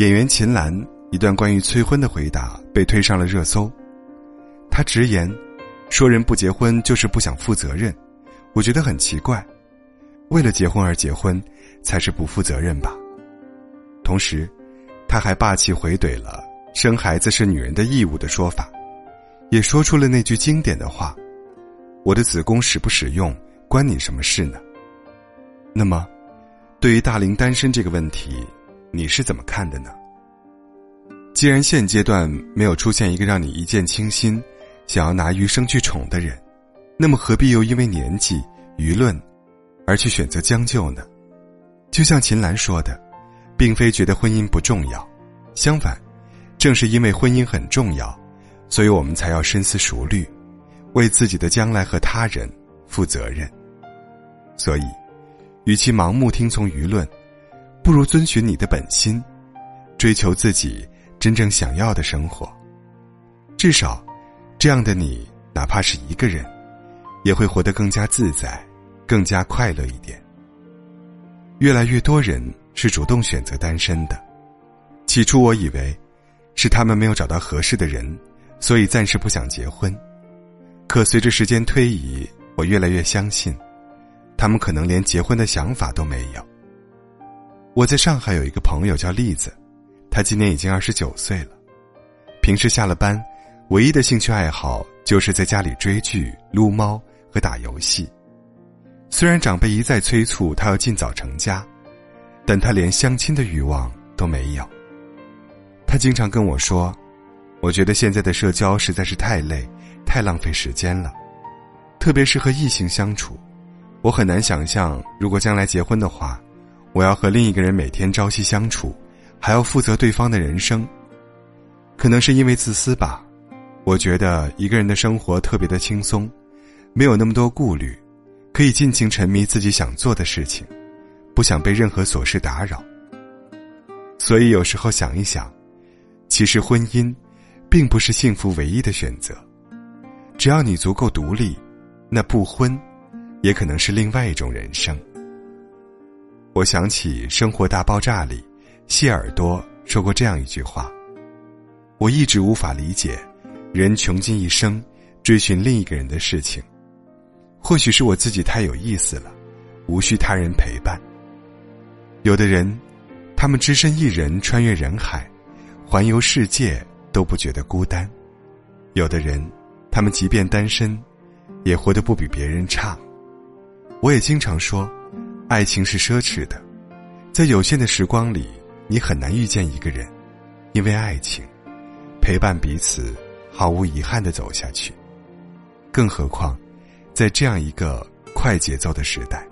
演员秦岚一段关于催婚的回答被推上了热搜。她直言，说人不结婚就是不想负责任，我觉得很奇怪。为了结婚而结婚，才是不负责任吧。同时，她还霸气回怼了“生孩子是女人的义务”的说法，也说出了那句经典的话：“我的子宫使不使用，关你什么事呢？”那么，对于大龄单身这个问题。你是怎么看的呢？既然现阶段没有出现一个让你一见倾心、想要拿余生去宠的人，那么何必又因为年纪、舆论而去选择将就呢？就像秦岚说的，并非觉得婚姻不重要，相反，正是因为婚姻很重要，所以我们才要深思熟虑，为自己的将来和他人负责任。所以，与其盲目听从舆论。不如遵循你的本心，追求自己真正想要的生活。至少，这样的你，哪怕是一个人，也会活得更加自在，更加快乐一点。越来越多人是主动选择单身的。起初我以为，是他们没有找到合适的人，所以暂时不想结婚。可随着时间推移，我越来越相信，他们可能连结婚的想法都没有。我在上海有一个朋友叫栗子，她今年已经二十九岁了。平时下了班，唯一的兴趣爱好就是在家里追剧、撸猫和打游戏。虽然长辈一再催促她要尽早成家，但她连相亲的欲望都没有。她经常跟我说：“我觉得现在的社交实在是太累，太浪费时间了，特别是和异性相处，我很难想象如果将来结婚的话。”我要和另一个人每天朝夕相处，还要负责对方的人生。可能是因为自私吧，我觉得一个人的生活特别的轻松，没有那么多顾虑，可以尽情沉迷自己想做的事情，不想被任何琐事打扰。所以有时候想一想，其实婚姻，并不是幸福唯一的选择。只要你足够独立，那不婚，也可能是另外一种人生。我想起《生活大爆炸》里，谢耳朵说过这样一句话：“我一直无法理解，人穷尽一生追寻另一个人的事情。或许是我自己太有意思了，无需他人陪伴。有的人，他们只身一人穿越人海，环游世界都不觉得孤单；有的人，他们即便单身，也活得不比别人差。我也经常说。”爱情是奢侈的，在有限的时光里，你很难遇见一个人，因为爱情，陪伴彼此，毫无遗憾的走下去。更何况，在这样一个快节奏的时代，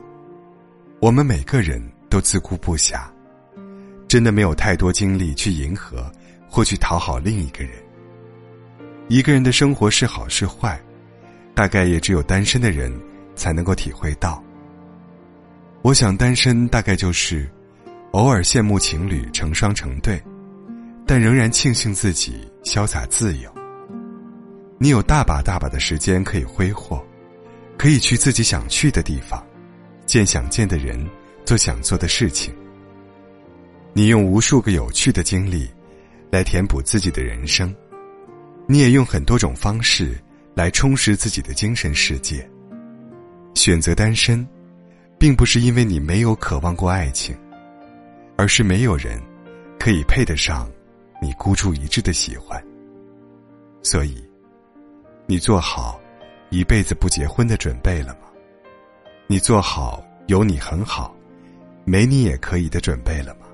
我们每个人都自顾不暇，真的没有太多精力去迎合或去讨好另一个人。一个人的生活是好是坏，大概也只有单身的人才能够体会到。我想单身大概就是，偶尔羡慕情侣成双成对，但仍然庆幸自己潇洒自由。你有大把大把的时间可以挥霍，可以去自己想去的地方，见想见的人，做想做的事情。你用无数个有趣的经历，来填补自己的人生，你也用很多种方式来充实自己的精神世界。选择单身。并不是因为你没有渴望过爱情，而是没有人可以配得上你孤注一掷的喜欢。所以，你做好一辈子不结婚的准备了吗？你做好有你很好，没你也可以的准备了吗？